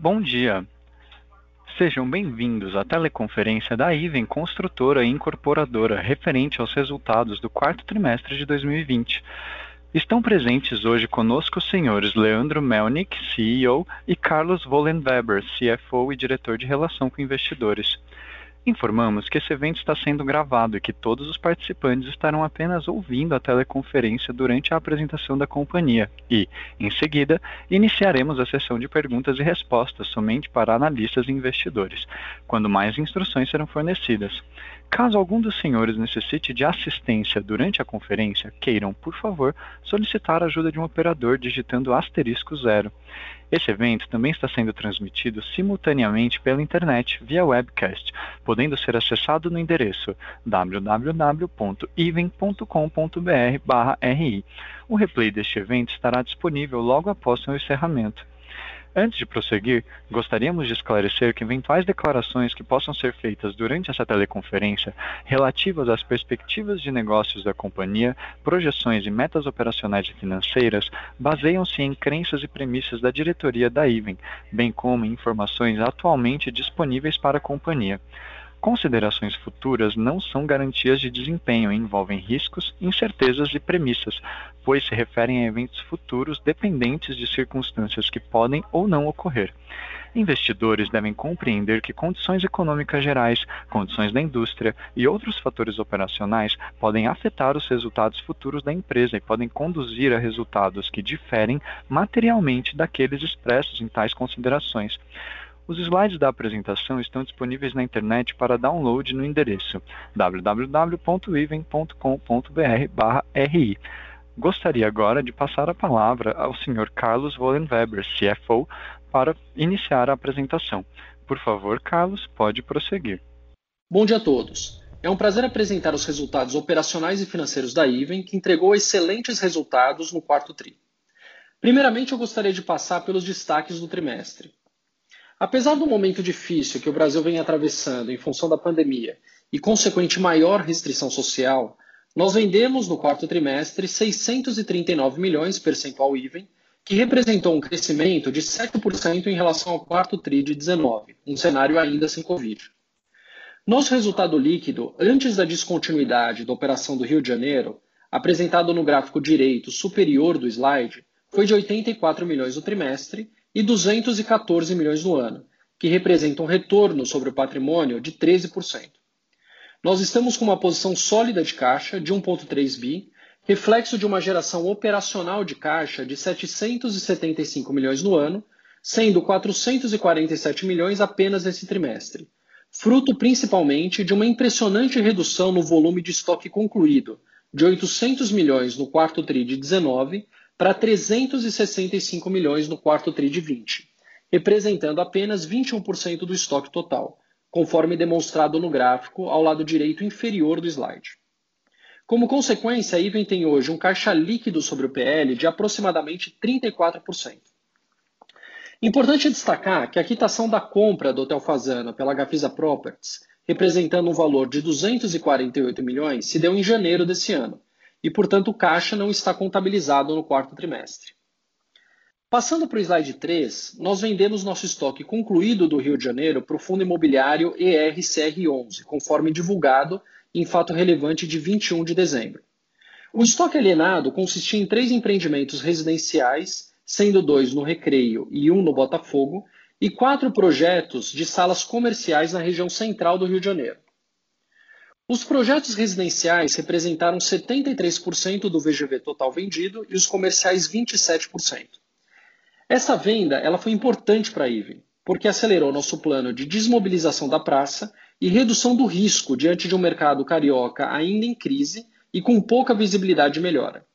Bom dia. Sejam bem-vindos à teleconferência da Iven Construtora e Incorporadora referente aos resultados do quarto trimestre de 2020. Estão presentes hoje conosco os senhores Leandro Melnick, CEO, e Carlos Vollenweber, CFO e diretor de Relação com Investidores. Informamos que esse evento está sendo gravado e que todos os participantes estarão apenas ouvindo a teleconferência durante a apresentação da companhia e, em seguida, iniciaremos a sessão de perguntas e respostas somente para analistas e investidores, quando mais instruções serão fornecidas. Caso algum dos senhores necessite de assistência durante a conferência, queiram, por favor, solicitar a ajuda de um operador digitando asterisco zero. Esse evento também está sendo transmitido simultaneamente pela internet via webcast, podendo ser acessado no endereço www.even.com.br/ri. O replay deste evento estará disponível logo após seu encerramento. Antes de prosseguir, gostaríamos de esclarecer que eventuais declarações que possam ser feitas durante essa teleconferência relativas às perspectivas de negócios da companhia, projeções e metas operacionais e financeiras baseiam-se em crenças e premissas da diretoria da IVEN, bem como em informações atualmente disponíveis para a companhia. Considerações futuras não são garantias de desempenho e envolvem riscos, incertezas e premissas, pois se referem a eventos futuros dependentes de circunstâncias que podem ou não ocorrer. Investidores devem compreender que condições econômicas gerais, condições da indústria e outros fatores operacionais podem afetar os resultados futuros da empresa e podem conduzir a resultados que diferem materialmente daqueles expressos em tais considerações. Os slides da apresentação estão disponíveis na internet para download no endereço www.even.com.br/ri. Gostaria agora de passar a palavra ao Sr. Carlos Vollenweber, CFO, para iniciar a apresentação. Por favor, Carlos, pode prosseguir. Bom dia a todos. É um prazer apresentar os resultados operacionais e financeiros da Even, que entregou excelentes resultados no quarto tri. Primeiramente, eu gostaria de passar pelos destaques do trimestre. Apesar do momento difícil que o Brasil vem atravessando em função da pandemia e consequente maior restrição social, nós vendemos no quarto trimestre 639 milhões percentual IVEN, que representou um crescimento de 7% em relação ao quarto TRI de 19, um cenário ainda sem Covid. Nosso resultado líquido, antes da descontinuidade da operação do Rio de Janeiro, apresentado no gráfico direito superior do slide, foi de 84 milhões no trimestre e 214 milhões no ano, que representa um retorno sobre o patrimônio de 13%. Nós estamos com uma posição sólida de caixa de 1,3 bi, reflexo de uma geração operacional de caixa de 775 milhões no ano, sendo 447 milhões apenas nesse trimestre, fruto principalmente de uma impressionante redução no volume de estoque concluído, de 800 milhões no quarto TRI de 19 para 365 milhões no quarto TRI de 20, representando apenas 21% do estoque total, conforme demonstrado no gráfico ao lado direito inferior do slide. Como consequência, a Iven tem hoje um caixa líquido sobre o PL de aproximadamente 34%. Importante destacar que a quitação da compra do Hotel Fazano pela Gafisa Properties, representando um valor de 248 milhões, se deu em janeiro desse ano, e, portanto, o caixa não está contabilizado no quarto trimestre. Passando para o slide 3, nós vendemos nosso estoque concluído do Rio de Janeiro para o fundo imobiliário ERCR11, conforme divulgado em fato relevante de 21 de dezembro. O estoque alienado consistia em três empreendimentos residenciais, sendo dois no Recreio e um no Botafogo, e quatro projetos de salas comerciais na região central do Rio de Janeiro. Os projetos residenciais representaram 73% do VGV total vendido e os comerciais 27%. Essa venda ela foi importante para a IVE, porque acelerou nosso plano de desmobilização da praça e redução do risco diante de um mercado carioca ainda em crise e com pouca visibilidade de melhora.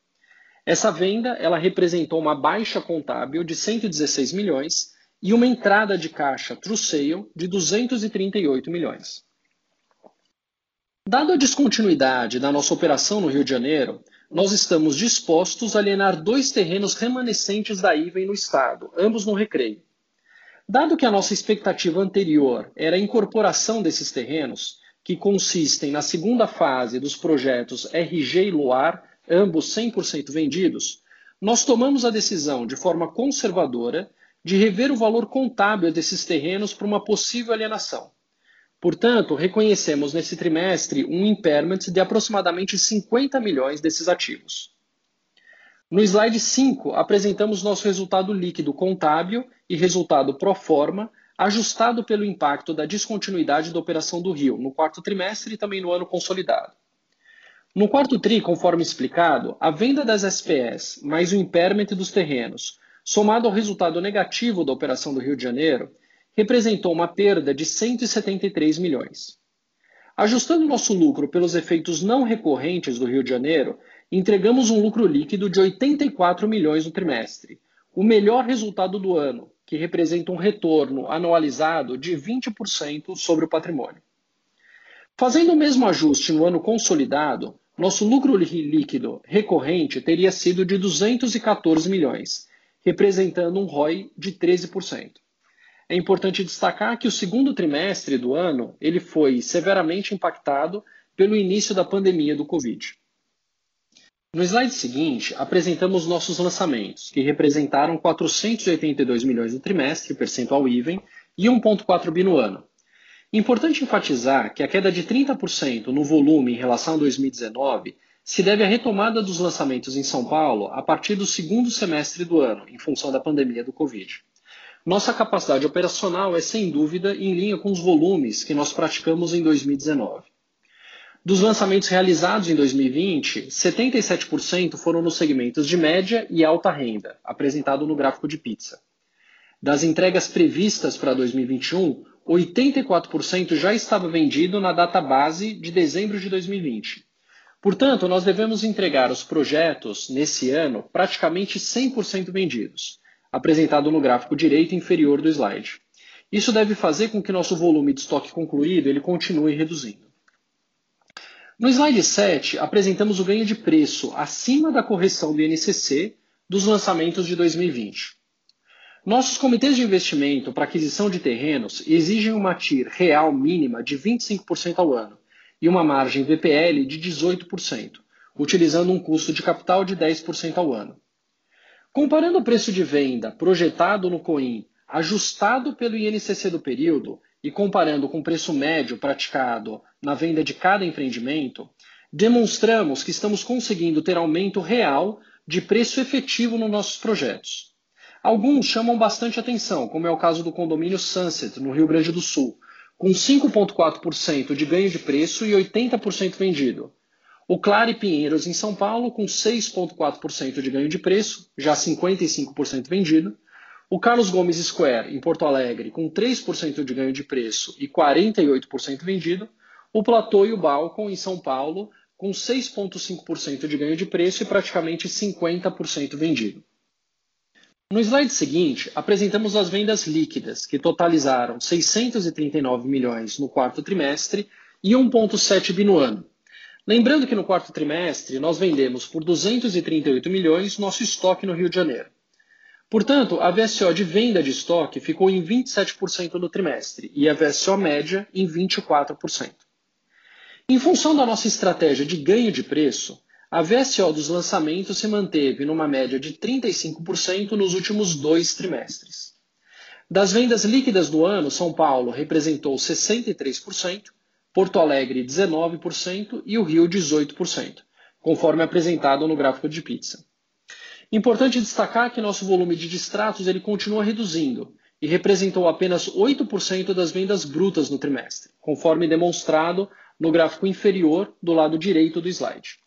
Essa venda ela representou uma baixa contábil de 116 milhões e uma entrada de caixa true sale de 238 milhões. Dada a descontinuidade da nossa operação no Rio de Janeiro, nós estamos dispostos a alienar dois terrenos remanescentes da IVEN no estado, ambos no recreio. Dado que a nossa expectativa anterior era a incorporação desses terrenos, que consistem na segunda fase dos projetos RG e Luar, ambos 100% vendidos, nós tomamos a decisão de forma conservadora de rever o valor contábil desses terrenos para uma possível alienação. Portanto, reconhecemos nesse trimestre um impairment de aproximadamente 50 milhões desses ativos. No slide 5, apresentamos nosso resultado líquido contábil e resultado pro forma, ajustado pelo impacto da descontinuidade da operação do Rio no quarto trimestre e também no ano consolidado. No quarto TRI, conforme explicado, a venda das SPS mais o impairment dos terrenos, somado ao resultado negativo da operação do Rio de Janeiro, representou uma perda de 173 milhões. Ajustando nosso lucro pelos efeitos não recorrentes do Rio de Janeiro, entregamos um lucro líquido de 84 milhões no trimestre, o melhor resultado do ano, que representa um retorno anualizado de 20% sobre o patrimônio. Fazendo o mesmo ajuste no ano consolidado, nosso lucro líquido recorrente teria sido de 214 milhões, representando um ROI de 13%. É importante destacar que o segundo trimestre do ano ele foi severamente impactado pelo início da pandemia do Covid. No slide seguinte, apresentamos nossos lançamentos, que representaram 482 milhões no trimestre, percentual even, e 1,4 bi no ano. Importante enfatizar que a queda de 30% no volume em relação a 2019 se deve à retomada dos lançamentos em São Paulo a partir do segundo semestre do ano, em função da pandemia do Covid. Nossa capacidade operacional é, sem dúvida, em linha com os volumes que nós praticamos em 2019. Dos lançamentos realizados em 2020, 77% foram nos segmentos de média e alta renda, apresentado no gráfico de pizza. Das entregas previstas para 2021, 84% já estava vendido na data base de dezembro de 2020. Portanto, nós devemos entregar os projetos nesse ano praticamente 100% vendidos apresentado no gráfico direito inferior do slide. Isso deve fazer com que nosso volume de estoque concluído ele continue reduzindo. No slide 7, apresentamos o ganho de preço acima da correção do INCC dos lançamentos de 2020. Nossos comitês de investimento para aquisição de terrenos exigem uma TIR real mínima de 25% ao ano e uma margem VPL de 18%, utilizando um custo de capital de 10% ao ano. Comparando o preço de venda projetado no COIN ajustado pelo INCC do período e comparando com o preço médio praticado na venda de cada empreendimento, demonstramos que estamos conseguindo ter aumento real de preço efetivo nos nossos projetos. Alguns chamam bastante atenção, como é o caso do condomínio Sunset, no Rio Grande do Sul, com 5,4% de ganho de preço e 80% vendido, o Clare Pinheiros em São Paulo com 6,4% de ganho de preço, já 55% vendido. O Carlos Gomes Square em Porto Alegre com 3% de ganho de preço e 48% vendido. O Platô e o Balcon em São Paulo com 6,5% de ganho de preço e praticamente 50% vendido. No slide seguinte, apresentamos as vendas líquidas, que totalizaram 639 milhões no quarto trimestre e 1,7 bi no ano, Lembrando que no quarto trimestre nós vendemos por 238 milhões nosso estoque no Rio de Janeiro. Portanto, a VSO de venda de estoque ficou em 27% no trimestre e a VSO média em 24%. Em função da nossa estratégia de ganho de preço, a VSO dos lançamentos se manteve numa média de 35% nos últimos dois trimestres. Das vendas líquidas do ano, São Paulo representou 63%, Porto Alegre 19% e o Rio 18%, conforme apresentado no gráfico de pizza. Importante destacar que nosso volume de distratos ele continua reduzindo e representou apenas 8% das vendas brutas no trimestre, conforme demonstrado no gráfico inferior do lado direito do slide.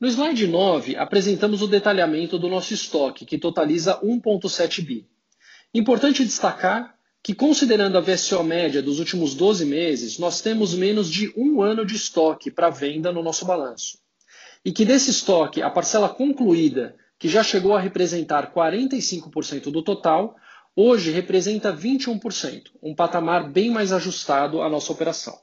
No slide 9, apresentamos o detalhamento do nosso estoque, que totaliza 1,7 bi. Importante destacar que, considerando a VSO média dos últimos 12 meses, nós temos menos de um ano de estoque para venda no nosso balanço. E que desse estoque, a parcela concluída, que já chegou a representar 45% do total, hoje representa 21%, um patamar bem mais ajustado à nossa operação.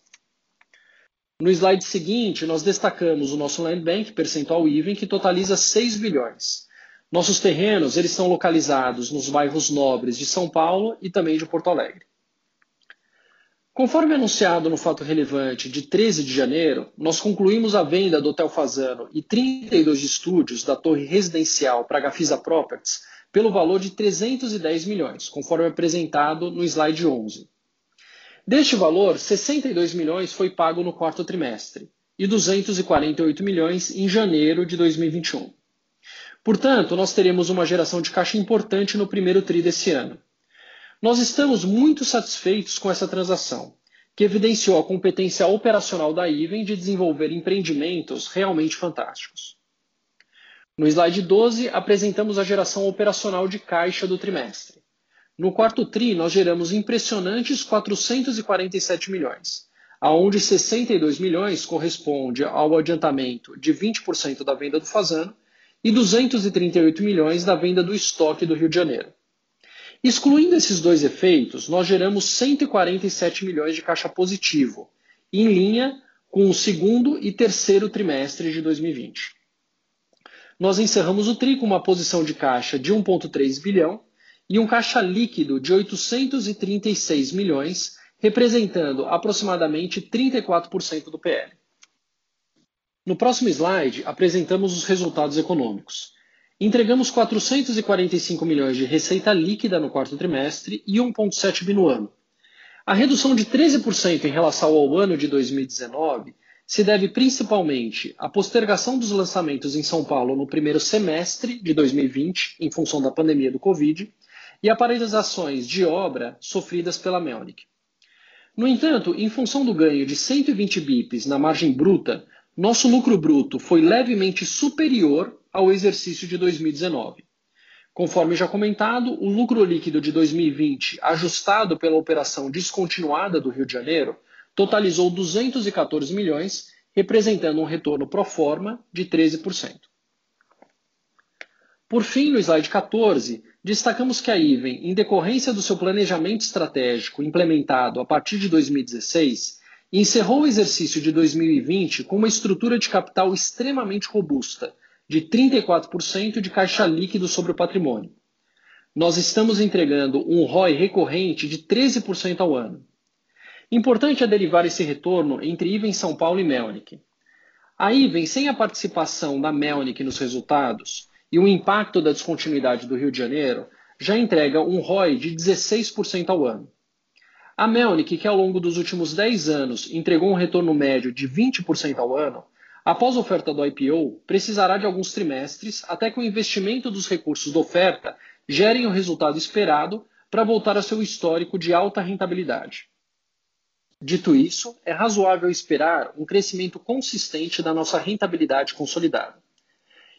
No slide seguinte, nós destacamos o nosso land bank percentual even, que totaliza 6 bilhões. Nossos terrenos eles estão localizados nos bairros nobres de São Paulo e também de Porto Alegre. Conforme anunciado no fato relevante de 13 de janeiro, nós concluímos a venda do Hotel Fazano e 32 estúdios da torre residencial para a Gafisa Properties pelo valor de 310 milhões, conforme apresentado no slide 11. Deste valor, 62 milhões foi pago no quarto trimestre e 248 milhões em janeiro de 2021. Portanto, nós teremos uma geração de caixa importante no primeiro tri desse ano. Nós estamos muito satisfeitos com essa transação, que evidenciou a competência operacional da Iven de desenvolver empreendimentos realmente fantásticos. No slide 12, apresentamos a geração operacional de caixa do trimestre. No quarto TRI, nós geramos impressionantes 447 milhões, aonde 62 milhões corresponde ao adiantamento de 20% da venda do Fazano e 238 milhões da venda do estoque do Rio de Janeiro. Excluindo esses dois efeitos, nós geramos 147 milhões de caixa positivo, em linha com o segundo e terceiro trimestre de 2020. Nós encerramos o TRI com uma posição de caixa de 1,3 bilhão e um caixa líquido de 836 milhões, representando aproximadamente 34% do PL. No próximo slide, apresentamos os resultados econômicos. Entregamos 445 milhões de receita líquida no quarto trimestre e 1,7 bi no ano. A redução de 13% em relação ao ano de 2019 se deve principalmente à postergação dos lançamentos em São Paulo no primeiro semestre de 2020, em função da pandemia do Covid, e a paralisações de obra sofridas pela Melnick. No entanto, em função do ganho de 120 bips na margem bruta, nosso lucro bruto foi levemente superior ao exercício de 2019. Conforme já comentado, o lucro líquido de 2020, ajustado pela operação descontinuada do Rio de Janeiro, totalizou 214 milhões, representando um retorno pro forma de 13%. Por fim, no slide 14, destacamos que a Iven, em decorrência do seu planejamento estratégico implementado a partir de 2016, encerrou o exercício de 2020 com uma estrutura de capital extremamente robusta, de 34% de caixa líquido sobre o patrimônio. Nós estamos entregando um ROI recorrente de 13% ao ano. Importante é derivar esse retorno entre Iven São Paulo e Melnick. A Iven, sem a participação da Melnick nos resultados e o impacto da descontinuidade do Rio de Janeiro, já entrega um ROI de 16% ao ano. A Melnick, que ao longo dos últimos 10 anos entregou um retorno médio de 20% ao ano, Após a oferta do IPO, precisará de alguns trimestres até que o investimento dos recursos da oferta gerem o resultado esperado para voltar a seu histórico de alta rentabilidade. Dito isso, é razoável esperar um crescimento consistente da nossa rentabilidade consolidada.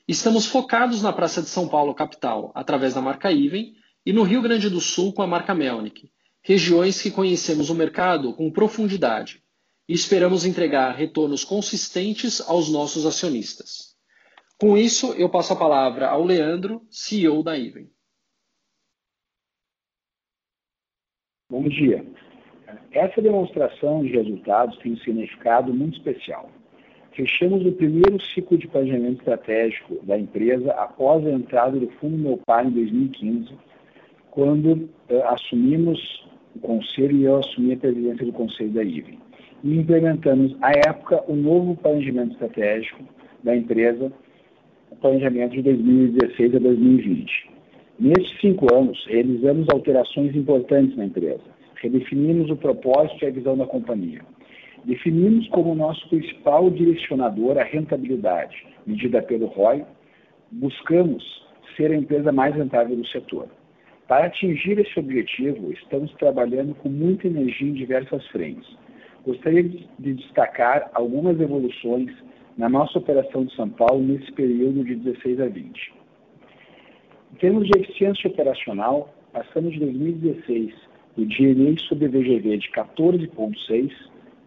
Estamos focados na Praça de São Paulo capital, através da marca Iven, e no Rio Grande do Sul com a marca Melnick, regiões que conhecemos o mercado com profundidade e esperamos entregar retornos consistentes aos nossos acionistas. Com isso, eu passo a palavra ao Leandro, CEO da Iven. Bom dia. Essa demonstração de resultados tem um significado muito especial. Fechamos o primeiro ciclo de planejamento estratégico da empresa após a entrada do Fundo Meu Pai em 2015, quando eh, assumimos o conselho e eu assumi a presidência do conselho da IVEN e implementamos, à época, o novo planejamento estratégico da empresa, o planejamento de 2016 a 2020. Nesses cinco anos, realizamos alterações importantes na empresa. Redefinimos o propósito e a visão da companhia. Definimos como nosso principal direcionador a rentabilidade, medida pelo ROI. Buscamos ser a empresa mais rentável do setor. Para atingir esse objetivo, estamos trabalhando com muita energia em diversas frentes Gostaria de destacar algumas evoluções na nossa operação de São Paulo nesse período de 16 a 20. Em termos de eficiência operacional, passamos de 2016 do DNA sobre VGV de 14,6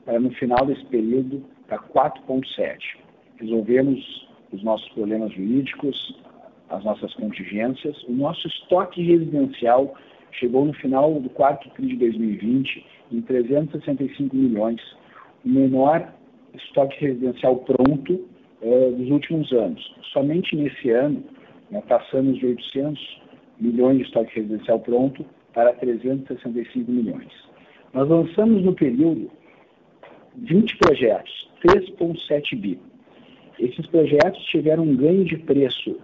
para no final desse período para 4,7. Resolvemos os nossos problemas jurídicos, as nossas contingências. O nosso estoque residencial chegou no final do quarto TRI de 2020 em 365 milhões, o menor estoque residencial pronto é, dos últimos anos. Somente nesse ano, né, passamos de 800 milhões de estoque residencial pronto para 365 milhões. Nós lançamos no período 20 projetos, 3,7 bi. Esses projetos tiveram um ganho de preço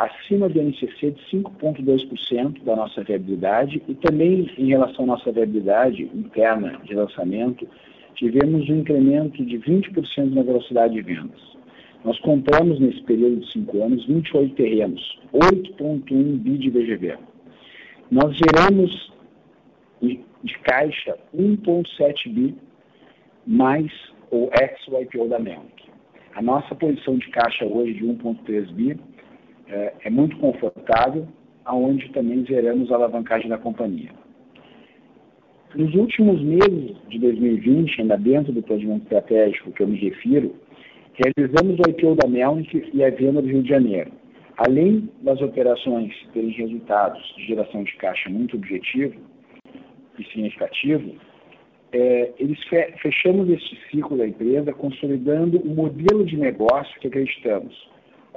acima do NCC de 5,2% da nossa viabilidade e também em relação à nossa viabilidade interna de lançamento, tivemos um incremento de 20% na velocidade de vendas. Nós compramos nesse período de 5 anos 28 terrenos, 8,1 bi de VGV. Nós geramos de caixa 1,7 bi mais o ex-IPO da Melnick. A nossa posição de caixa hoje de 1,3 bi é, é muito confortável, aonde também geramos a alavancagem da companhia. Nos últimos meses de 2020, ainda dentro do planejamento estratégico que eu me refiro, realizamos o IPO da Melnick e a venda do Rio de Janeiro. Além das operações terem resultados de geração de caixa muito objetivo e significativo, é, eles fe fechamos este ciclo da empresa consolidando o modelo de negócio que acreditamos,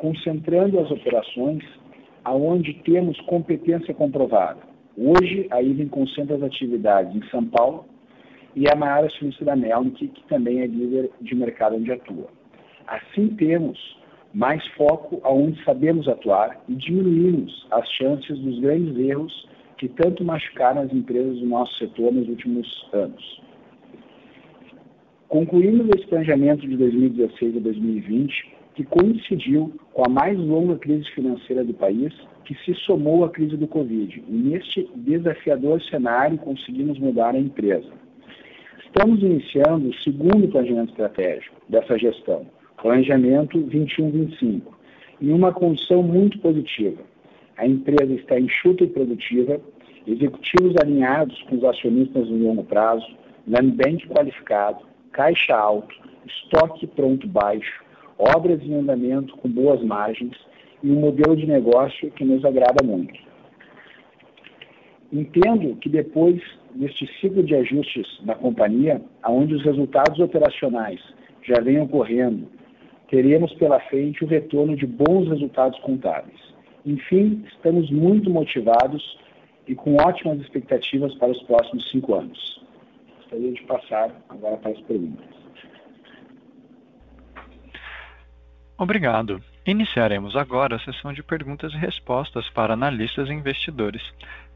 concentrando as operações aonde temos competência comprovada. Hoje, a IVEN concentra as atividades em São Paulo e a maior acionista da Melnick, que também é líder de mercado onde atua. Assim, temos mais foco aonde sabemos atuar e diminuímos as chances dos grandes erros que tanto machucaram as empresas do nosso setor nos últimos anos. Concluímos esse planejamento de 2016 a 2020, que coincidiu com a mais longa crise financeira do país, que se somou à crise do Covid. E neste desafiador cenário, conseguimos mudar a empresa. Estamos iniciando o segundo planejamento estratégico dessa gestão, planejamento 21-25, em uma condição muito positiva. A empresa está enxuta e produtiva, executivos alinhados com os acionistas no longo prazo, land bank qualificado, caixa alto, estoque pronto baixo, obras em andamento com boas margens e um modelo de negócio que nos agrada muito. Entendo que depois deste ciclo de ajustes da companhia, onde os resultados operacionais já vêm ocorrendo, teremos pela frente o retorno de bons resultados contábeis. Enfim, estamos muito motivados e com ótimas expectativas para os próximos cinco anos. Gostaria de passar agora para as perguntas. Obrigado. Iniciaremos agora a sessão de perguntas e respostas para analistas e investidores.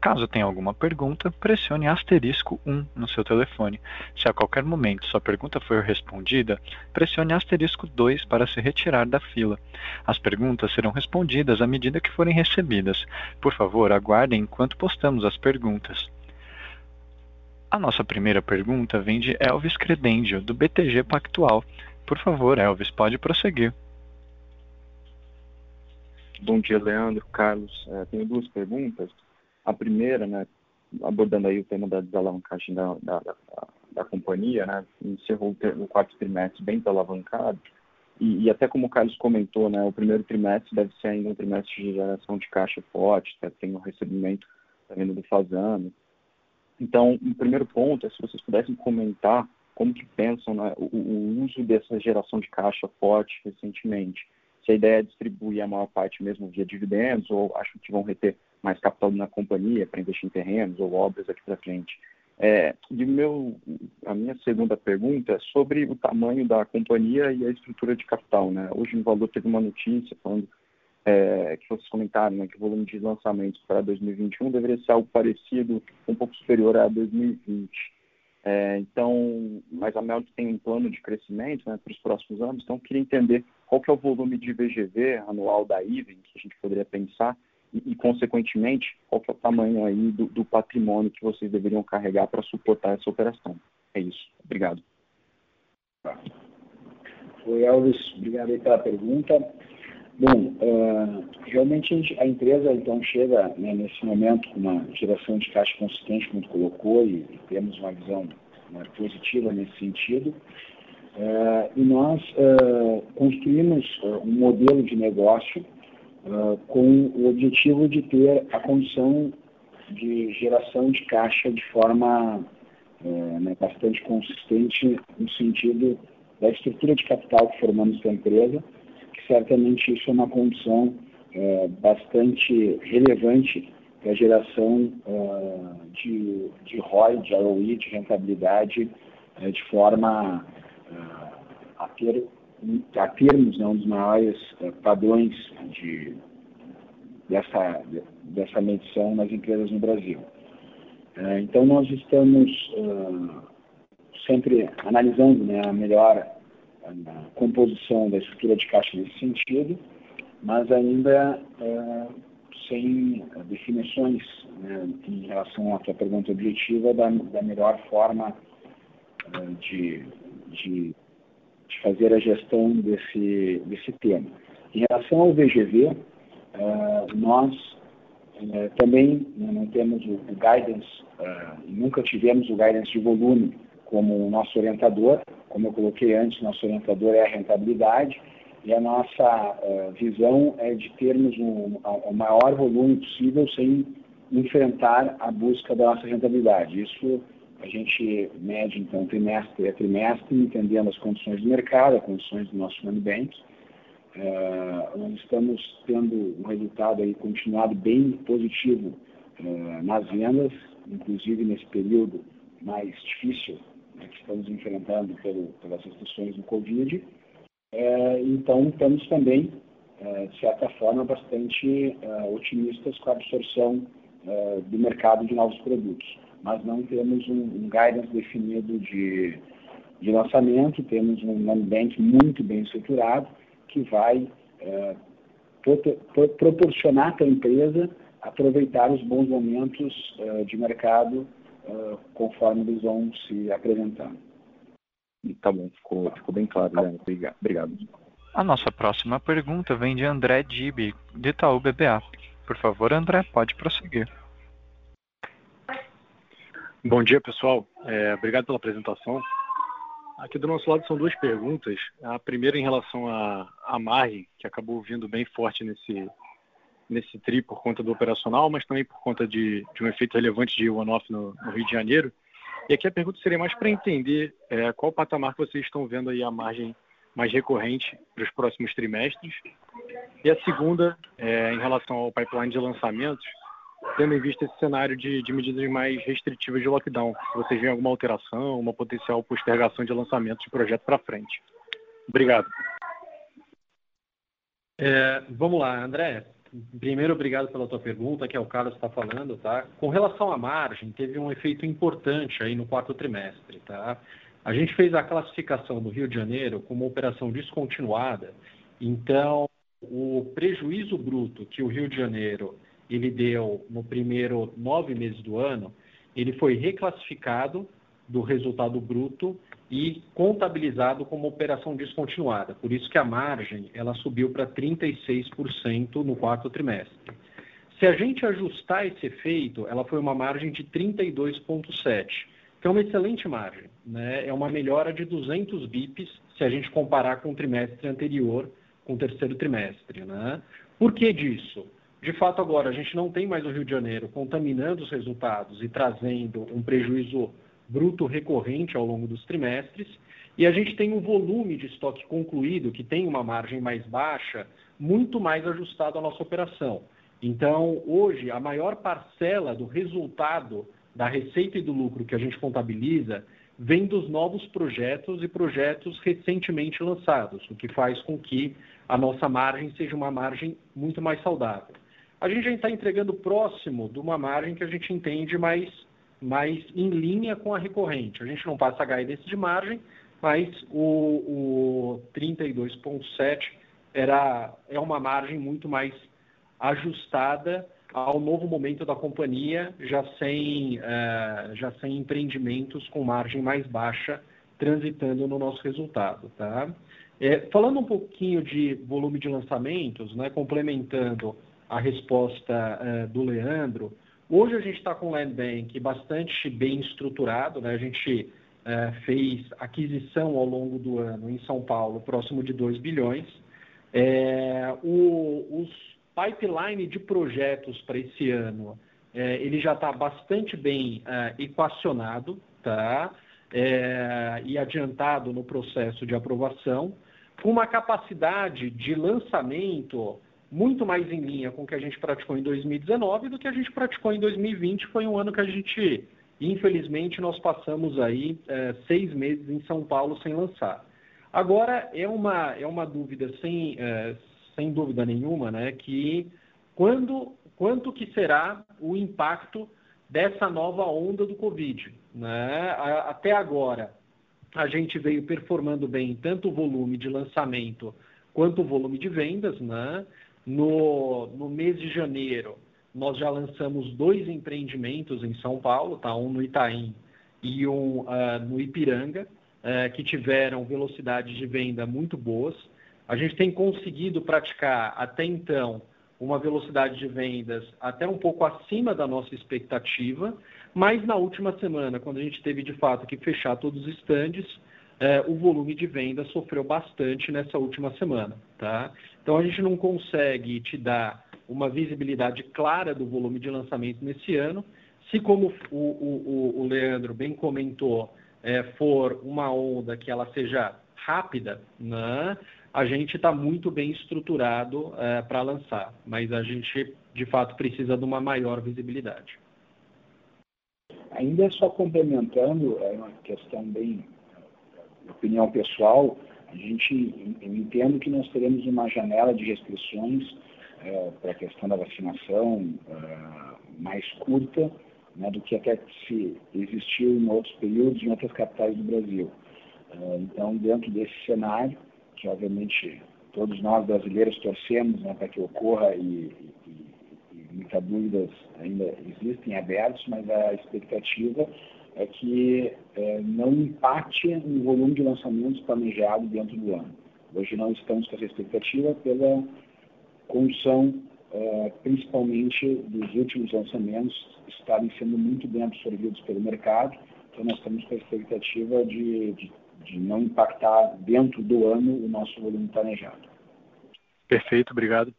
Caso tenha alguma pergunta, pressione asterisco 1 no seu telefone. Se a qualquer momento sua pergunta for respondida, pressione asterisco 2 para se retirar da fila. As perguntas serão respondidas à medida que forem recebidas. Por favor, aguardem enquanto postamos as perguntas. A nossa primeira pergunta vem de Elvis Credendio, do BTG Pactual. Por favor, Elvis, pode prosseguir. Bom dia, Leandro, Carlos. É, tenho duas perguntas. A primeira, né, abordando aí o tema da desalavancagem da, da, da, da companhia, né, encerrou o quarto trimestre bem desalavancado, e, e, até como o Carlos comentou, né, o primeiro trimestre deve ser ainda um trimestre de geração de caixa forte, tem o recebimento da venda do Fazano. Então, o primeiro ponto é se vocês pudessem comentar como que pensam né, o, o uso dessa geração de caixa forte recentemente se a ideia é distribuir a maior parte mesmo via dividendos ou acham que vão reter mais capital na companhia para investir em terrenos ou obras aqui para frente. É, meu, a minha segunda pergunta é sobre o tamanho da companhia e a estrutura de capital. Né? Hoje no Valor teve uma notícia falando é, que vocês comentaram né, que o volume de lançamentos para 2021 deveria ser algo parecido, um pouco superior a 2020. É, então, mas a Melk tem um plano de crescimento né, para os próximos anos, então queria entender qual que é o volume de VGV anual da IVEN que a gente poderia pensar e, e consequentemente, qual que é o tamanho aí do, do patrimônio que vocês deveriam carregar para suportar essa operação. É isso. Obrigado. Oi, Alves. Obrigado pela pergunta. Bom, uh, realmente a, empresa então chega né, nesse momento com uma geração de caixa consistente, como tu colocou, e, e temos uma visão né, positiva nesse sentido. Uh, e nós uh, construímos um modelo de negócio com o objetivo de ter a condição de geração de caixa de forma né, bastante consistente no sentido da estrutura de capital que formamos para a empresa, certamente isso é uma condição é, bastante relevante para a geração uh, de, de ROI, de ROI, de rentabilidade, uh, de forma uh, a, ter, a termos né, um dos maiores padrões de, dessa, dessa medição nas empresas no Brasil. É, então, nós estamos sempre analisando né, a melhor a composição da estrutura de caixa nesse sentido, mas ainda uh, sem definições né, em relação à sua pergunta objetiva da, da melhor forma uh, de, de, de, fazer a gestão desse, desse tema. Em relação ao VGV, nós é, também né, não temos o, o guidance, uh, nunca tivemos o guidance de volume como nosso orientador. Como eu coloquei antes, nosso orientador é a rentabilidade e a nossa uh, visão é de termos um, o maior volume possível sem enfrentar a busca da nossa rentabilidade. Isso a gente mede, então, trimestre a trimestre, entendendo as condições do mercado, as condições do nosso money bank, Uh, nós estamos tendo um resultado aí continuado bem positivo uh, nas vendas, inclusive nesse período mais difícil né, que estamos enfrentando pelo, pelas restrições do Covid. Uh, então, estamos também, de certa forma, bastante otimistas com a absorção do mercado de novos produtos. Mas não temos um, um guidance definido de, de lançamento, temos um bank muito bem estruturado, que vai é, proporcionar para a empresa aproveitar os bons momentos é, de mercado é, conforme eles vão se apresentando. Tá bom, ficou, ficou bem claro, Leandro. Obrigado. A nossa próxima pergunta vem de André Dibi, de Itaú BBA. Por favor, André, pode prosseguir. Bom dia, pessoal. É, obrigado pela apresentação. Aqui do nosso lado são duas perguntas. A primeira em relação à, à margem, que acabou vindo bem forte nesse, nesse TRI por conta do operacional, mas também por conta de, de um efeito relevante de one-off no, no, Rio de Janeiro. E aqui a pergunta seria mais para entender é, qual patamar que vocês estão vendo aí a margem mais recorrente para os próximos trimestres. E a segunda, é, em relação ao pipeline de lançamentos, tendo em vista esse cenário de, de medidas mais restritivas de lockdown? Se vocês veem alguma alteração, uma potencial postergação de lançamento de projeto para frente. Obrigado. É, vamos lá, André. Primeiro, obrigado pela tua pergunta, que é o Carlos está falando, tá? Com relação à margem, teve um efeito importante aí no quarto trimestre, tá? A gente fez a classificação do Rio de Janeiro como operação descontinuada, então o prejuízo bruto que o Rio de Janeiro ele deu no primeiro nove meses do ano, ele foi reclassificado do resultado bruto e contabilizado como operação descontinuada. Por isso que a margem ela subiu para 36% no quarto trimestre. Se a gente ajustar esse efeito, ela foi uma margem de 32,7, que é uma excelente margem. Né? É uma melhora de 200 bips se a gente comparar com o trimestre anterior, com o terceiro trimestre. Né? Por que disso? De fato, agora, a gente não tem mais o Rio de Janeiro contaminando os resultados e trazendo um prejuízo bruto recorrente ao longo dos trimestres, e a gente tem um volume de estoque concluído, que tem uma margem mais baixa, muito mais ajustado à nossa operação. Então, hoje, a maior parcela do resultado da receita e do lucro que a gente contabiliza vem dos novos projetos e projetos recentemente lançados, o que faz com que a nossa margem seja uma margem muito mais saudável a gente já está entregando próximo de uma margem que a gente entende mais, mais em linha com a recorrente. A gente não passa guidance de margem, mas o, o 32,7 era é uma margem muito mais ajustada ao novo momento da companhia, já sem, uh, já sem empreendimentos com margem mais baixa transitando no nosso resultado. Tá? É, falando um pouquinho de volume de lançamentos, né, complementando a resposta uh, do Leandro. Hoje a gente está com o Land Bank bastante bem estruturado, né? a gente uh, fez aquisição ao longo do ano em São Paulo, próximo de 2 bilhões. É, o, os pipeline de projetos para esse ano, é, ele já está bastante bem uh, equacionado tá? É, e adiantado no processo de aprovação, com uma capacidade de lançamento muito mais em linha com o que a gente praticou em 2019 do que a gente praticou em 2020. Foi um ano que a gente, infelizmente, nós passamos aí é, seis meses em São Paulo sem lançar. Agora, é uma, é uma dúvida sem, é, sem dúvida nenhuma, né, que quando, quanto que será o impacto dessa nova onda do Covid. Né? Até agora, a gente veio performando bem tanto o volume de lançamento quanto o volume de vendas. Né? No, no mês de janeiro, nós já lançamos dois empreendimentos em São Paulo, tá? um no Itaim e um uh, no Ipiranga, uh, que tiveram velocidades de venda muito boas. A gente tem conseguido praticar até então uma velocidade de vendas até um pouco acima da nossa expectativa, mas na última semana, quando a gente teve de fato que fechar todos os estandes, eh, o volume de vendas sofreu bastante nessa última semana. Tá? Então a gente não consegue te dar uma visibilidade clara do volume de lançamento nesse ano. Se, como o, o, o Leandro bem comentou, é, for uma onda que ela seja rápida, né, a gente está muito bem estruturado é, para lançar, mas a gente, de fato, precisa de uma maior visibilidade. Ainda só complementando, é uma questão bem, opinião pessoal, a gente, eu entendo que nós teremos uma janela de restrições é, para a questão da vacinação é, mais curta né, do que até se existiu em outros períodos em outras capitais do Brasil. É, então, dentro desse cenário, que obviamente todos nós brasileiros torcemos né, para que ocorra e, e, e muitas dúvidas ainda existem abertos, mas a expectativa é que é, não impacte no volume de lançamentos planejado dentro do ano. Hoje não estamos com essa expectativa pela condição, é, principalmente dos últimos lançamentos, estarem sendo muito bem absorvidos pelo mercado. Então, nós estamos com a expectativa de, de, de não impactar dentro do ano o nosso volume planejado. Perfeito, obrigado.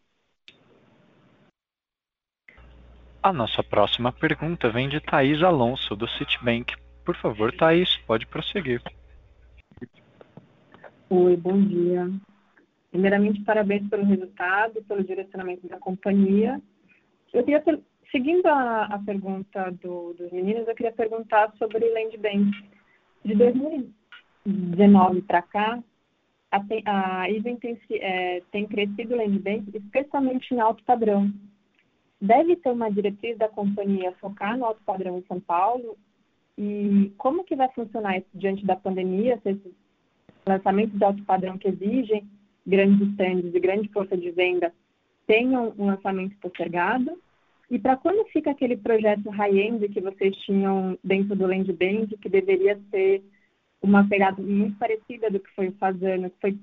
A nossa próxima pergunta vem de Thaís Alonso, do Citibank. Por favor, Thaís, pode prosseguir. Oi, bom dia. Primeiramente, parabéns pelo resultado, pelo direcionamento da companhia. Eu queria, seguindo a, a pergunta do, dos meninos, eu queria perguntar sobre Land Bank. De 2019 para cá, a, a IVEN tem, é, tem crescido Land Bank, especialmente em alto padrão. Deve ter uma diretriz da companhia focar no alto padrão em São Paulo? E como que vai funcionar isso diante da pandemia, se esses lançamentos de alto padrão que exigem grandes stands e grande força de venda tenham um lançamento postergado? E para quando fica aquele projeto high-end que vocês tinham dentro do Land Bank, que deveria ser uma pegada muito parecida do que foi o Fazano, que foi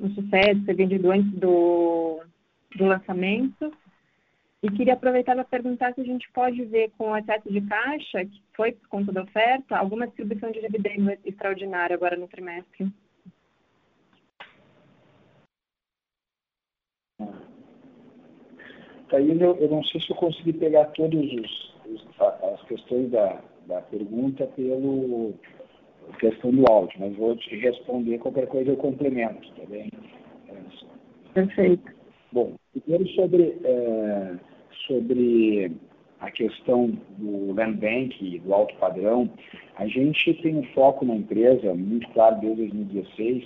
um sucesso, foi vendido antes do, do lançamento? E queria aproveitar para perguntar se a gente pode ver com o excesso de caixa, que foi por conta da oferta, alguma distribuição de dividendo extraordinária agora no trimestre. Aí eu, eu não sei se eu consegui pegar todas as questões da, da pergunta pelo questão do áudio, mas vou te responder qualquer coisa eu complemento, tá bem? Perfeito. Bom, primeiro sobre, é, sobre a questão do land bank do alto padrão, a gente tem um foco na empresa, muito claro desde 2016,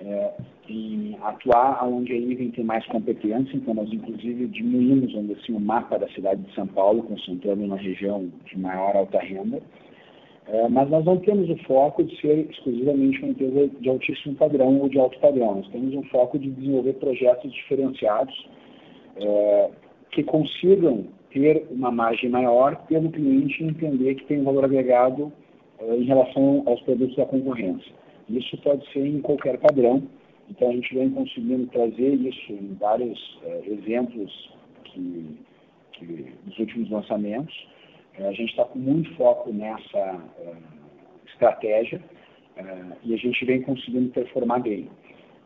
é, em atuar onde a IVEN tem mais competência, então nós inclusive diminuímos onde, assim, o mapa da cidade de São Paulo, concentrando na região de maior alta renda, é, mas nós não temos o foco de ser exclusivamente uma empresa de altíssimo padrão ou de alto padrão, nós temos um foco de desenvolver projetos diferenciados é, que consigam ter uma margem maior pelo cliente entender que tem um valor agregado é, em relação aos produtos da concorrência. Isso pode ser em qualquer padrão, então a gente vem conseguindo trazer isso em vários é, exemplos que, que, dos últimos lançamentos. É, a gente está com muito foco nessa estratégia e a gente vem conseguindo performar bem.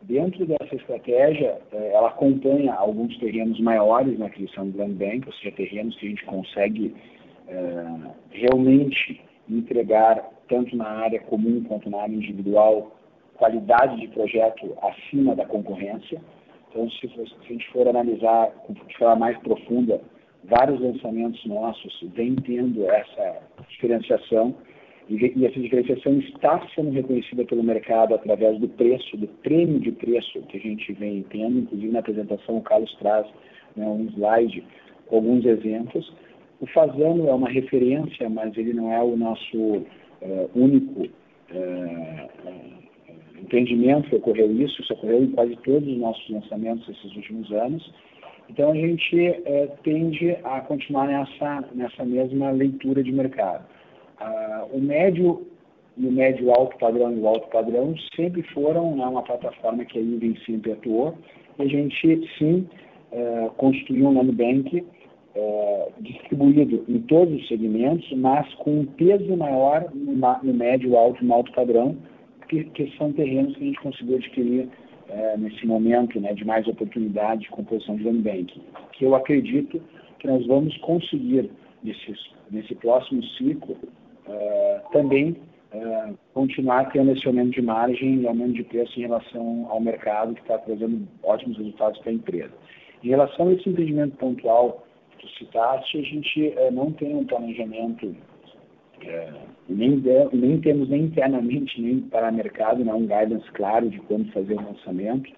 Dentro dessa estratégia, ela acompanha alguns terrenos maiores na aquisição do Land Bank, ou seja, terrenos que a gente consegue realmente entregar, tanto na área comum quanto na área individual, qualidade de projeto acima da concorrência. Então, se, se a gente for analisar de forma mais profunda, vários lançamentos nossos vêm tendo essa diferenciação e, essa diferenciação está sendo reconhecida pelo mercado através do preço, do prêmio de preço que a gente vem tendo. Inclusive, na apresentação, o Carlos traz né, um slide com alguns exemplos. O Fazano é uma referência, mas ele não é o nosso uh, único uh, entendimento que ocorreu isso, isso ocorreu em quase todos os nossos lançamentos esses últimos anos. Então a gente é, tende a continuar nessa, nessa mesma leitura de mercado. Ah, o médio e o médio alto padrão e o alto padrão sempre foram né, uma plataforma que a IVEN sempre atuou. E a gente sim é, constituiu um land bank é, distribuído em todos os segmentos, mas com um peso maior no, médio, alto e no alto padrão, que, que são terrenos que a gente conseguiu adquirir é, nesse momento né, de mais oportunidade de composição de bank, que eu acredito que nós vamos conseguir nesse, nesse próximo ciclo é, também é, continuar tendo esse aumento de margem e aumento de preço em relação ao mercado que está trazendo ótimos resultados para a empresa. Em relação a esse entendimento pontual que tu citaste, a gente é, não tem um planejamento nem, de, nem temos nem internamente, nem para o mercado, né, um guidance claro de quando fazer o lançamento.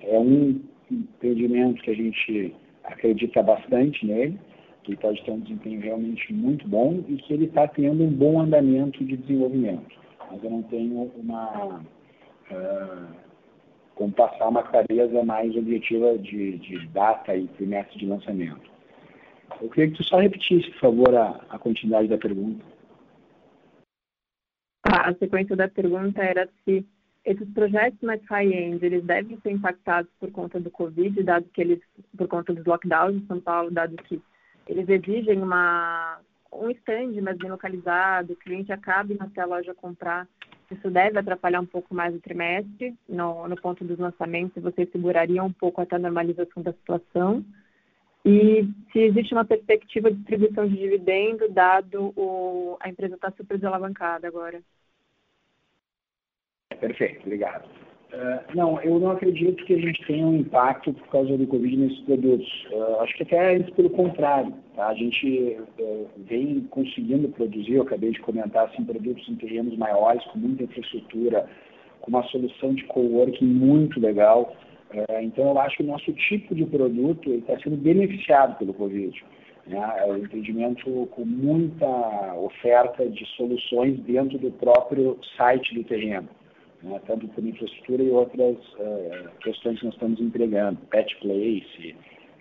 É um empreendimento que a gente acredita bastante nele, que pode ter um desempenho realmente muito bom e que ele está tendo um bom andamento de desenvolvimento. Mas eu não tenho uma. Uh, como passar uma clareza mais objetiva de, de data e trimestre de lançamento. Eu queria que tu só repetisse, por favor, a, a continuidade da pergunta a sequência da pergunta era se esses projetos mais high-end, eles devem ser impactados por conta do Covid, dado que eles, por conta dos lockdowns em São Paulo, dado que eles exigem uma, um stand mais bem localizado, o cliente acabe na sua loja comprar. Isso deve atrapalhar um pouco mais o trimestre, no, no ponto dos lançamentos, vocês segurariam um pouco até a normalização da situação. E se existe uma perspectiva de distribuição de dividendo, dado o, a empresa está super desalavancada agora. Perfeito, obrigado. Uh, não, eu não acredito que a gente tenha um impacto por causa do Covid nesses produtos. Uh, acho que até antes pelo contrário. Tá? A gente uh, vem conseguindo produzir, eu acabei de comentar, assim, produtos em terrenos maiores, com muita infraestrutura, com uma solução de coworking muito legal. então, eu acho que o nosso tipo de produto está sendo beneficiado pelo Covid. Né? É o empreendimento com muita oferta de soluções dentro do próprio site do terreno né, tanto por infraestrutura e outras uh, questões que nós estamos entregando, pet place,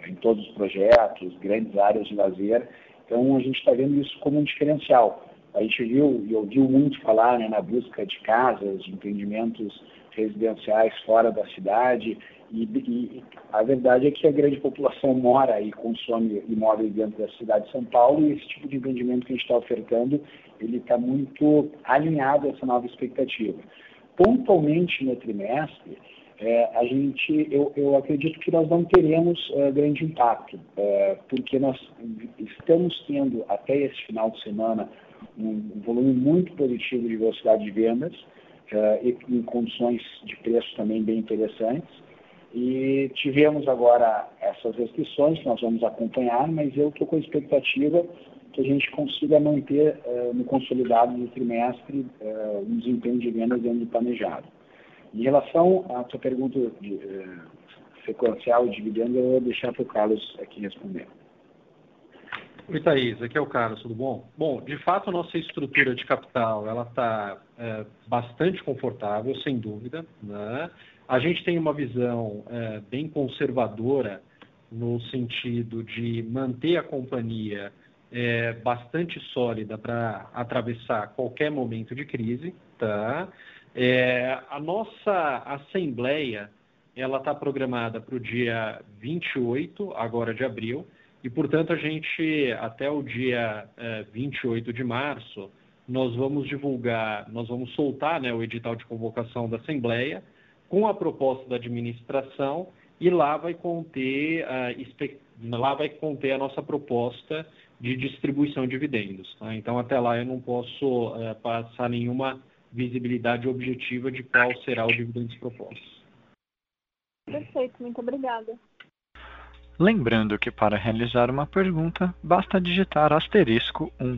em todos os projetos, grandes áreas de lazer. Então, a gente está vendo isso como um diferencial. A gente viu e ouviu muito falar né, na busca de casas, de empreendimentos residenciais fora da cidade, e, e, a verdade é que a grande população mora e consome imóveis dentro da cidade de São Paulo, e esse tipo de empreendimento que a gente está ofertando, ele está muito alinhado a essa nova expectativa pontualmente no trimestre, é, a gente, eu, eu, acredito que nós não teremos é, grande impacto, é, porque nós estamos tendo até esse final de semana um, um volume muito positivo de velocidade de vendas é, e em condições de preço também bem interessantes. E tivemos agora essas restrições que nós vamos acompanhar, mas eu estou com a expectativa que a gente consiga manter uh, no consolidado do trimestre uh, um desempenho de vendas dentro do planejado. Em relação à sua pergunta de, uh, sequencial de dividendo, eu vou deixar para o Carlos aqui responder. Oi, Thaís, aqui é o Carlos, tudo bom? Bom, de fato, a nossa estrutura de capital ela está é, bastante confortável, sem dúvida. Né? A gente tem uma visão é, bem conservadora no sentido de manter a companhia é, bastante sólida para atravessar qualquer momento de crise. Tá? É, a nossa assembleia ela está programada para o dia 28, agora de abril, e, portanto, a gente, até o dia é, 28 de março, nós vamos divulgar, nós vamos soltar né, o edital de convocação da Assembleia com a proposta da administração e lá vai conter, uh, lá vai conter a nossa proposta de distribuição de dividendos. Tá? Então, até lá eu não posso é, passar nenhuma visibilidade objetiva de qual será o dividendo proposto. Perfeito, muito obrigada. Lembrando que para realizar uma pergunta, basta digitar asterisco 1.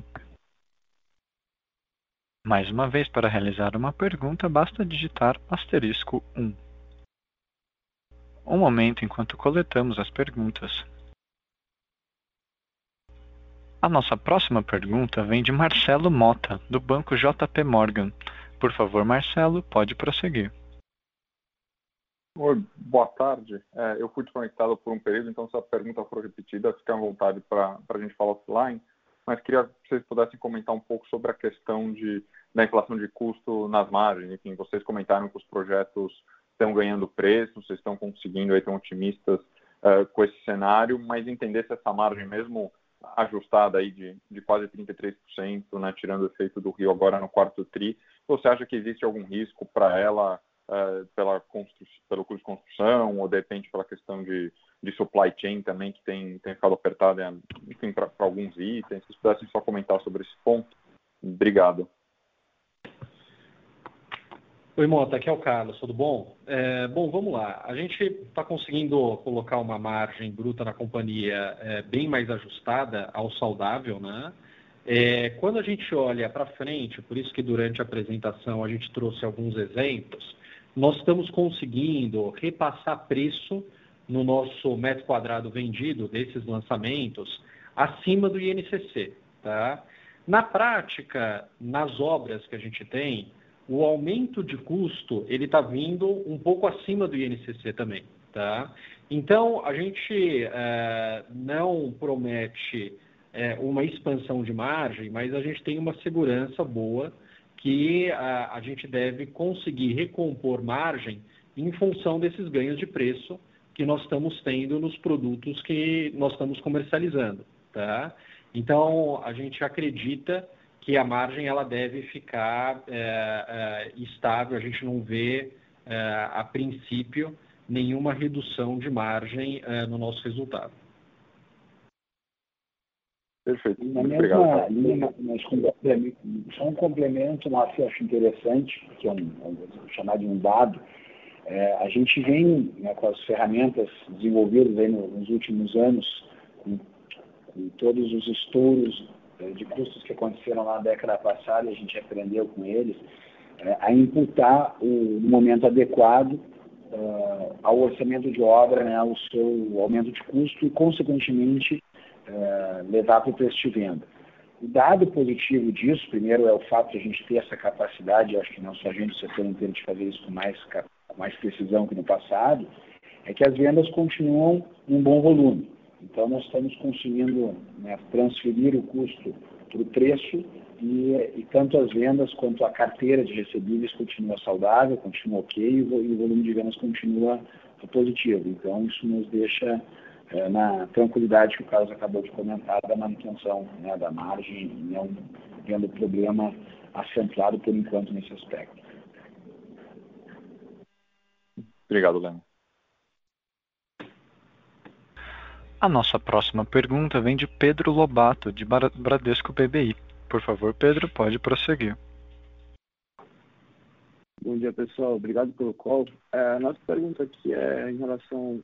Mais uma vez, para realizar uma pergunta, basta digitar asterisco 1. Um momento enquanto coletamos as perguntas. A nossa próxima pergunta vem de Marcelo Mota, do Banco JP Morgan. Por favor, Marcelo, pode prosseguir. Oi, boa tarde. É, eu fui desconectado por um período, então se a pergunta for repetida, fique à vontade para a gente falar offline. Mas queria que vocês pudessem comentar um pouco sobre a questão de, da inflação de custo nas margens. Enfim, vocês comentaram que os projetos estão ganhando preço, vocês estão conseguindo, aí, estão otimistas uh, com esse cenário, mas entender se essa margem mesmo ajustada aí de, de quase 33%, né, tirando o efeito do Rio agora no quarto TRI, você acha que existe algum risco para ela uh, pela pelo custo de construção ou de repente pela questão de, de supply chain também que tem, tem ficado apertada, enfim, para alguns itens? Se vocês pudessem só comentar sobre esse ponto. Obrigado. Oi, Mota, aqui é o Carlos, tudo bom? É, bom, vamos lá. A gente está conseguindo colocar uma margem bruta na companhia é, bem mais ajustada ao saudável, né? É, quando a gente olha para frente, por isso que durante a apresentação a gente trouxe alguns exemplos, nós estamos conseguindo repassar preço no nosso metro quadrado vendido desses lançamentos acima do INCC, tá? Na prática, nas obras que a gente tem, o aumento de custo ele está vindo um pouco acima do INCC também, tá? Então a gente é, não promete é, uma expansão de margem, mas a gente tem uma segurança boa que a, a gente deve conseguir recompor margem em função desses ganhos de preço que nós estamos tendo nos produtos que nós estamos comercializando, tá? Então a gente acredita que a margem ela deve ficar é, é, estável, a gente não vê, é, a princípio, nenhuma redução de margem é, no nosso resultado. Perfeito. Na mesma linha, mas só um complemento, Márcio, eu acho interessante, que é um, um chamar de um dado. É, a gente vem né, com as ferramentas desenvolvidas aí nos últimos anos, com, com todos os estouros eh, de custos que aconteceram na década passada, e a gente aprendeu com eles, é, a imputar o, no momento adequado uh, ao orçamento de obra né, o seu aumento de custo e, consequentemente, uh, levar para o preço de venda. O dado positivo disso, primeiro, é o fato de a gente ter essa capacidade, acho que não só a gente, o setor inteiro, de fazer isso com mais, com mais precisão que no passado, é que as vendas continuam em bom volume. Então, nós estamos conseguindo né, transferir o custo para o preço e, e, tanto as vendas quanto a carteira de recebíveis continua saudável, continua ok e o, e o volume de vendas continua positivo. Então, isso nos deixa é, na tranquilidade que o Carlos acabou de comentar da manutenção né, da margem, não vendo problema acentuado por enquanto nesse aspecto. Obrigado, Leno. A nossa próxima pergunta vem de Pedro Lobato, de Bradesco BBI. Por favor, Pedro, pode prosseguir. Bom dia, pessoal. Obrigado pelo call. É, a nossa pergunta aqui é em relação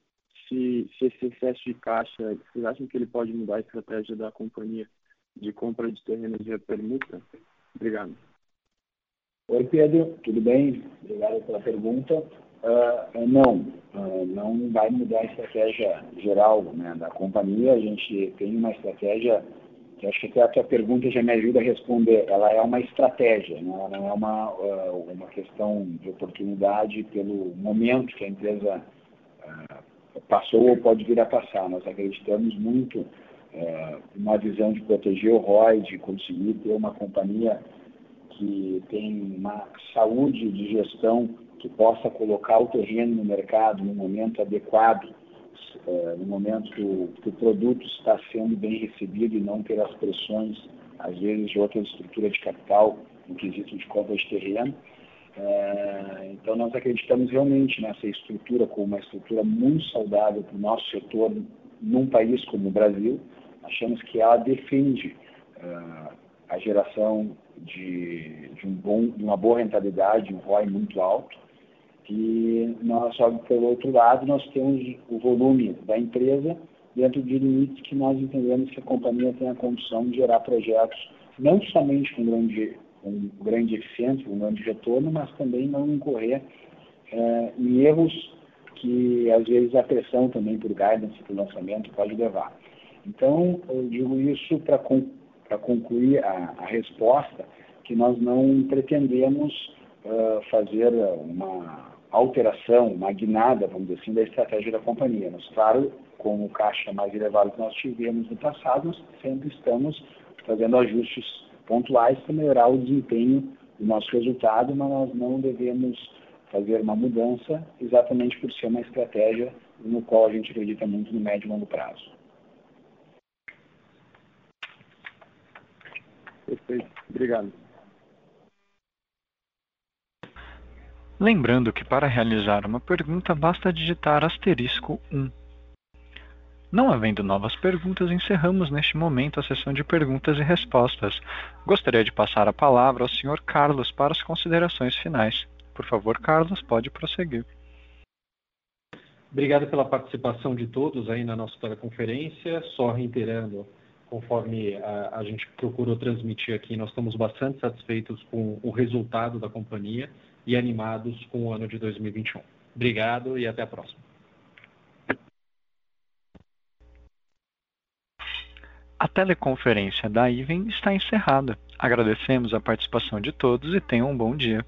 se, se esse excesso de caixa, vocês acham que ele pode mudar a estratégia da companhia de compra de terrenos via permuta? Obrigado. Oi, Pedro. Tudo bem? Obrigado pela pergunta. Uh, não, uh, não vai mudar a estratégia geral né, da companhia. A gente tem uma estratégia que acho que até a tua pergunta já me ajuda a responder. Ela é uma estratégia, né? ela não é uma, uh, uma questão de oportunidade pelo momento que a empresa passou ou pode vir a passar. Nós acreditamos muito numa visão de proteger o ROI, de conseguir ter uma companhia que tem uma saúde de gestão que possa colocar o terreno no mercado no momento adequado, é, no momento que o, produto está sendo bem recebido e não pelas pressões, às vezes, de outra estrutura de capital, no quesito de compra de terreno. É, então, nós acreditamos realmente nessa estrutura como uma estrutura muito saudável para o nosso setor num país como o Brasil. Achamos que ela defende é, a geração de, de, um bom, de uma boa rentabilidade, um ROI muito alto, e nós, só pelo outro lado, nós temos o volume da empresa dentro de limites que nós entendemos que a companhia tem a condição de gerar projetos, não somente com grande, com grande eficiência, com grande retorno, mas também não incorrer é, em erros que, às vezes, a pressão também por guidance, por lançamento, pode levar. Então, eu digo isso para concluir a, a, resposta, que nós não pretendemos uh, fazer uma alteração, uma guinada, vamos dizer assim, da estratégia da companhia. Mas, claro, com o caixa mais elevado que nós tivemos no passado, nós sempre estamos fazendo ajustes pontuais para melhorar o desempenho do nosso resultado, mas nós não devemos fazer uma mudança exatamente por ser uma estratégia no qual a gente acredita muito no médio e longo prazo. Perfeito. Obrigado. Lembrando que para realizar uma pergunta basta digitar asterisco 1. Não havendo novas perguntas, encerramos neste momento a sessão de perguntas e respostas. Gostaria de passar a palavra ao Sr. Carlos para as considerações finais. Por favor, Carlos, pode prosseguir. Obrigado pela participação de todos aí na nossa teleconferência. Só reiterando, conforme a, a gente procurou transmitir aqui, nós estamos bastante satisfeitos com o resultado da companhia e animados com o ano de 2021. Obrigado e até a próxima. A teleconferência da IVEN está encerrada. Agradecemos a participação de todos e tenham um bom dia.